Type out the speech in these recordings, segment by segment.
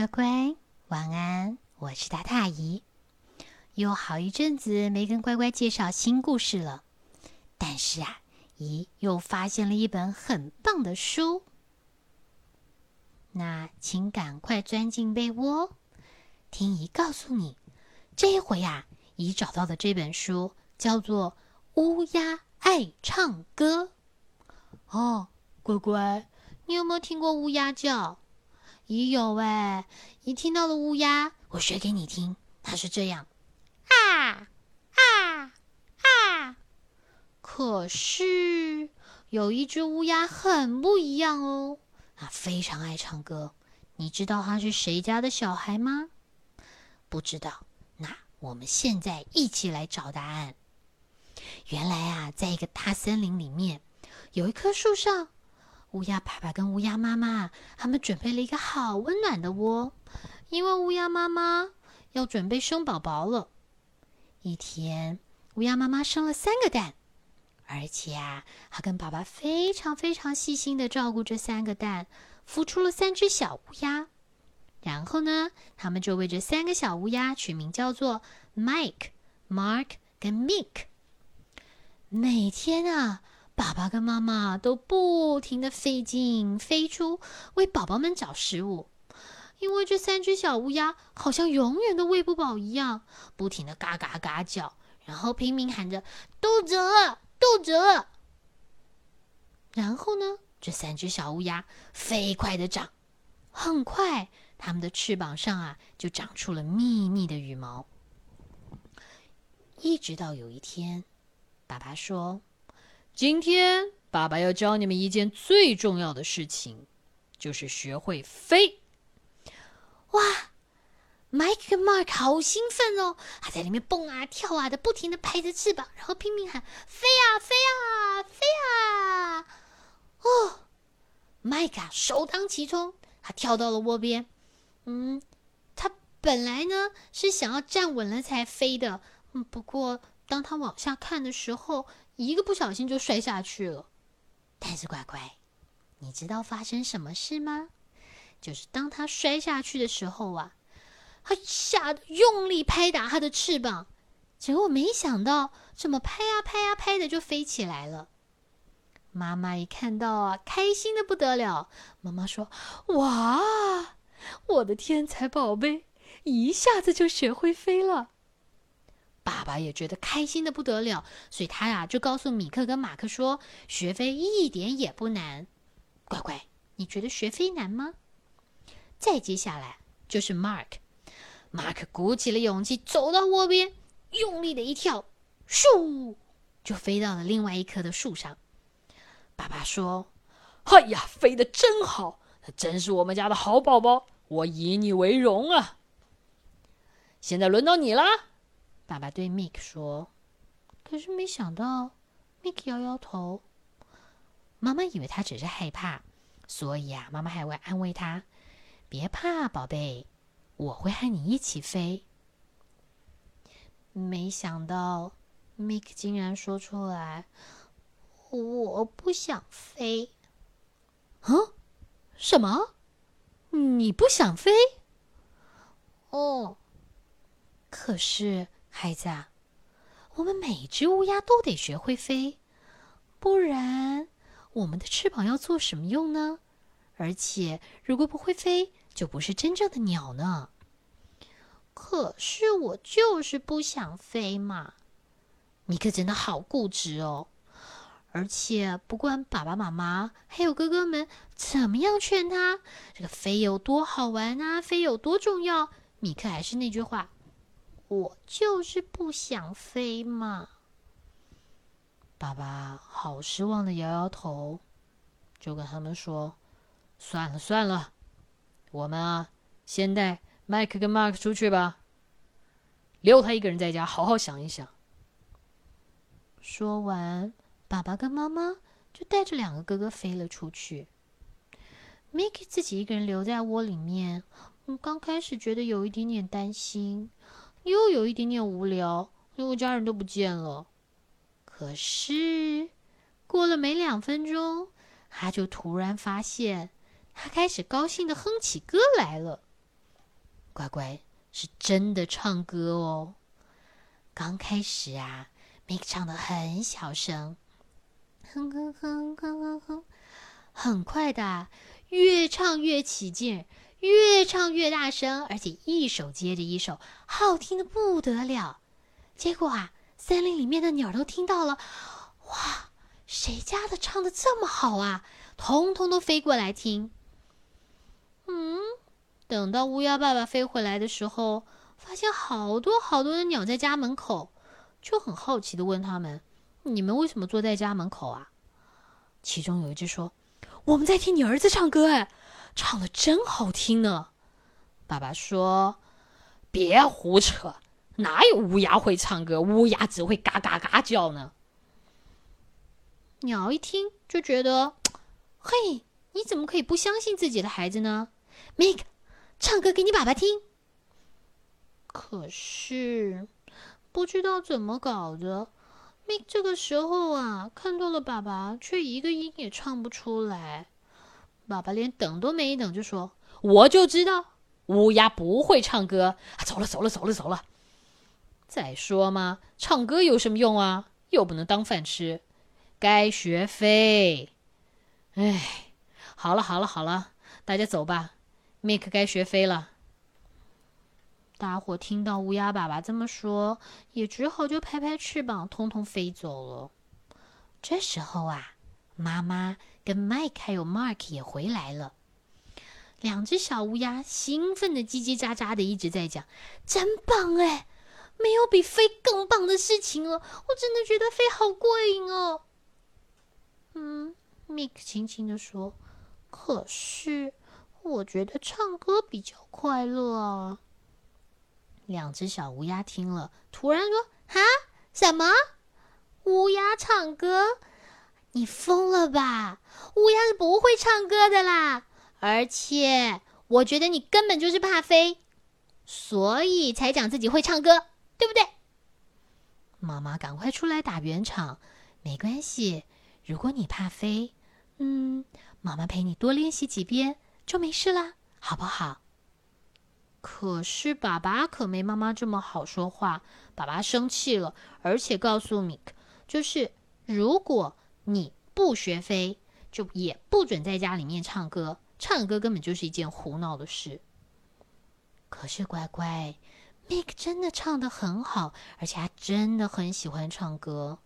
乖乖，晚安！我是大大姨。有好一阵子没跟乖乖介绍新故事了，但是啊，姨又发现了一本很棒的书。那请赶快钻进被窝，听姨告诉你，这一回呀，姨找到的这本书叫做《乌鸦爱唱歌》。哦，乖乖，你有没有听过乌鸦叫？姨有哎，一听到了乌鸦，我学给你听，它是这样。啊啊啊！可是有一只乌鸦很不一样哦，它非常爱唱歌。你知道它是谁家的小孩吗？不知道。那我们现在一起来找答案。原来啊，在一个大森林里面，有一棵树上，乌鸦爸爸跟乌鸦妈妈他们准备了一个好温暖的窝，因为乌鸦妈妈要准备生宝宝了。一天，乌鸦妈妈生了三个蛋，而且啊，它跟爸爸非常非常细心的照顾这三个蛋，孵出了三只小乌鸦。然后呢，他们就为这三个小乌鸦取名叫做 Mike、Mark 跟 Mick。每天啊，爸爸跟妈妈都不停的飞进飞出，为宝宝们找食物。因为这三只小乌鸦好像永远都喂不饱一样，不停的嘎嘎嘎叫，然后拼命喊着“肚子饿，肚子饿”。然后呢，这三只小乌鸦飞快的长，很快，它们的翅膀上啊就长出了密密的羽毛。一直到有一天，爸爸说：“今天爸爸要教你们一件最重要的事情，就是学会飞。”哇，Mike 跟 Mark 好兴奋哦！他在里面蹦啊跳啊的，不停的拍着翅膀，然后拼命喊：“飞啊飞啊飞啊！”哦，Mike 首当其冲，他跳到了窝边。嗯，他本来呢是想要站稳了才飞的，嗯，不过当他往下看的时候，一个不小心就摔下去了。但是乖乖，你知道发生什么事吗？就是当他摔下去的时候啊，他吓得用力拍打他的翅膀，结果没想到这么拍啊拍啊拍的就飞起来了。妈妈一看到啊，开心的不得了。妈妈说：“哇，我的天才宝贝，一下子就学会飞了。”爸爸也觉得开心的不得了，所以他呀就告诉米克跟马克说：“学飞一点也不难。”乖乖，你觉得学飞难吗？再接下来就是 Mark，Mark 鼓起了勇气走到窝边，用力的一跳，咻，就飞到了另外一棵的树上。爸爸说：“哎呀，飞得真好，真是我们家的好宝宝，我以你为荣啊！”现在轮到你了，爸爸对 Mick 说。可是没想到，Mick 摇摇头。妈妈以为他只是害怕，所以啊，妈妈还会安慰他。别怕，宝贝，我会和你一起飞。没想到，Mick 竟然说出来：“我不想飞。”啊？什么？你不想飞？哦。可是，孩子啊，我们每只乌鸦都得学会飞，不然我们的翅膀要做什么用呢？而且，如果不会飞，就不是真正的鸟呢。可是我就是不想飞嘛！米克真的好固执哦。而且不管爸爸妈妈还有哥哥们怎么样劝他，这个飞有多好玩啊，飞有多重要，米克还是那句话：我就是不想飞嘛。爸爸好失望的摇摇头，就跟他们说。算了算了，我们啊，先带麦克跟 Mark 出去吧，留他一个人在家，好好想一想。说完，爸爸跟妈妈就带着两个哥哥飞了出去。Mickey 自己一个人留在窝里面，嗯，刚开始觉得有一点点担心，又有一点点无聊，因为家人都不见了。可是过了没两分钟，他就突然发现。他开始高兴的哼起歌来了，乖乖，是真的唱歌哦。刚开始啊，Mick 唱的很小声，哼哼哼哼哼哼，很快的，越唱越起劲，越唱越大声，而且一首接着一首，好听的不得了。结果啊，森林里面的鸟都听到了，哇，谁家的唱的这么好啊？通通都飞过来听。嗯，等到乌鸦爸爸飞回来的时候。发现好多好多的鸟在家门口，就很好奇的问他们：“你们为什么坐在家门口啊？”其中有一只说：“我们在听你儿子唱歌，哎，唱的真好听呢。”爸爸说：“别胡扯，哪有乌鸦会唱歌？乌鸦只会嘎嘎嘎叫呢。”鸟一听就觉得：“嘿，你怎么可以不相信自己的孩子呢？”Mike，唱歌给你爸爸听。可是不知道怎么搞的，Mick 这个时候啊，看到了爸爸，却一个音也唱不出来。爸爸连等都没等，就说：“我就知道乌鸦不会唱歌。”走了，走了，走了，走了。再说嘛，唱歌有什么用啊？又不能当饭吃，该学飞。哎，好了，好了，好了，大家走吧，Mick 该学飞了。大伙听到乌鸦爸爸这么说，也只好就拍拍翅膀，通通飞走了。这时候啊，妈妈跟 Mike 还有 Mark 也回来了。两只小乌鸦兴奋的叽叽喳喳的一直在讲：“真棒哎，没有比飞更棒的事情了！我真的觉得飞好过瘾哦。”嗯，Mike 轻轻的说：“可是我觉得唱歌比较快乐啊。”两只小乌鸦听了，突然说：“哈，什么？乌鸦唱歌？你疯了吧？乌鸦是不会唱歌的啦！而且，我觉得你根本就是怕飞，所以才讲自己会唱歌，对不对？”妈妈赶快出来打圆场，没关系，如果你怕飞，嗯，妈妈陪你多练习几遍就没事啦，好不好？可是爸爸可没妈妈这么好说话，爸爸生气了，而且告诉米克，就是如果你不学飞，就也不准在家里面唱歌，唱歌根本就是一件胡闹的事。可是乖乖，米克真的唱的很好，而且他真的很喜欢唱歌。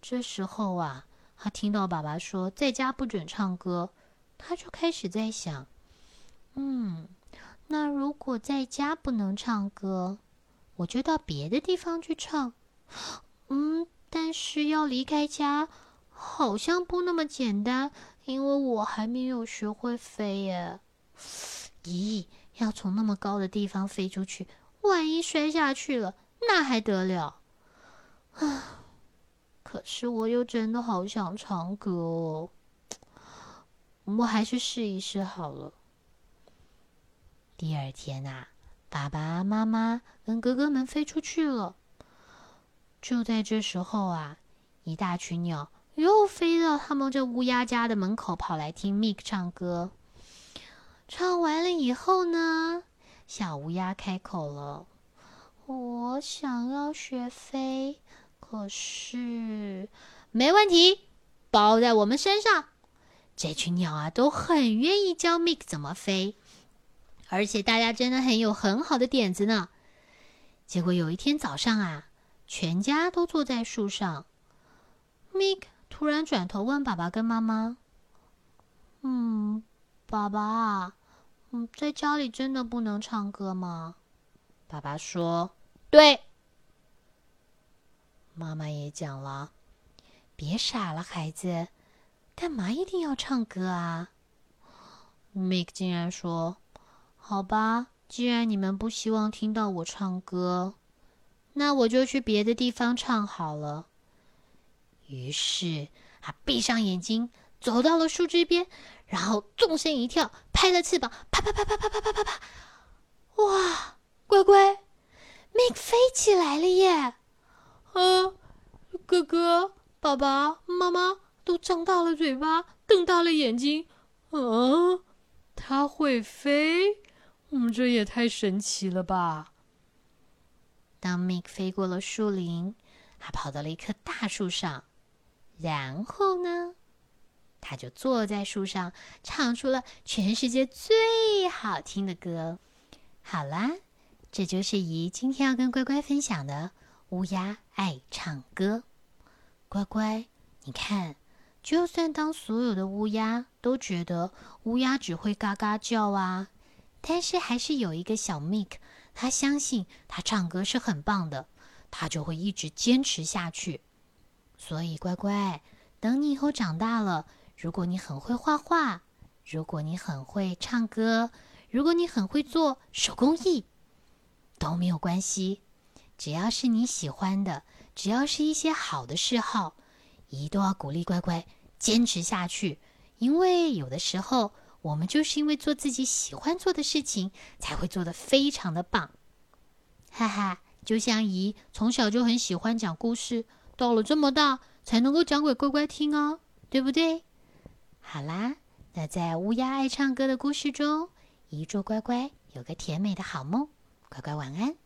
这时候啊，他听到爸爸说在家不准唱歌，他就开始在想，嗯。那如果在家不能唱歌，我就到别的地方去唱。嗯，但是要离开家，好像不那么简单，因为我还没有学会飞耶。咦，要从那么高的地方飞出去，万一摔下去了，那还得了？啊！可是我又真的好想唱歌哦，我还是试一试好了。第二天呐，爸爸妈妈跟哥哥们飞出去了。就在这时候啊，一大群鸟又飞到他们这乌鸦家的门口，跑来听 Mick 唱歌。唱完了以后呢，小乌鸦开口了：“我想要学飞，可是没问题，包在我们身上。”这群鸟啊，都很愿意教 Mick 怎么飞。而且大家真的很有很好的点子呢。结果有一天早上啊，全家都坐在树上。Mick 突然转头问爸爸跟妈妈：“嗯，爸爸，嗯，在家里真的不能唱歌吗？”爸爸说：“对。”妈妈也讲了：“别傻了，孩子，干嘛一定要唱歌啊？”Mick 竟然说。好吧，既然你们不希望听到我唱歌，那我就去别的地方唱好了。于是他闭上眼睛，走到了树枝边，然后纵身一跳，拍了翅膀，啪啪啪啪啪啪啪啪啪！哇，乖乖，Make 飞起来了耶！啊，哥哥、爸爸妈妈都张大了嘴巴，瞪大了眼睛。啊，他会飞？嗯，这也太神奇了吧！当 Mick 飞过了树林，他跑到了一棵大树上，然后呢，他就坐在树上，唱出了全世界最好听的歌。好啦，这就是姨今天要跟乖乖分享的乌鸦爱唱歌。乖乖，你看。就算当所有的乌鸦都觉得乌鸦只会嘎嘎叫啊，但是还是有一个小 Mick，他相信他唱歌是很棒的，他就会一直坚持下去。所以乖乖，等你以后长大了，如果你很会画画，如果你很会唱歌，如果你很会做手工艺，都没有关系，只要是你喜欢的，只要是一些好的嗜好。姨都要鼓励乖乖坚持下去，因为有的时候我们就是因为做自己喜欢做的事情，才会做得非常的棒。哈哈，就像姨从小就很喜欢讲故事，到了这么大才能够讲给乖乖听哦，对不对？好啦，那在乌鸦爱唱歌的故事中，一祝乖乖有个甜美的好梦，乖乖晚安。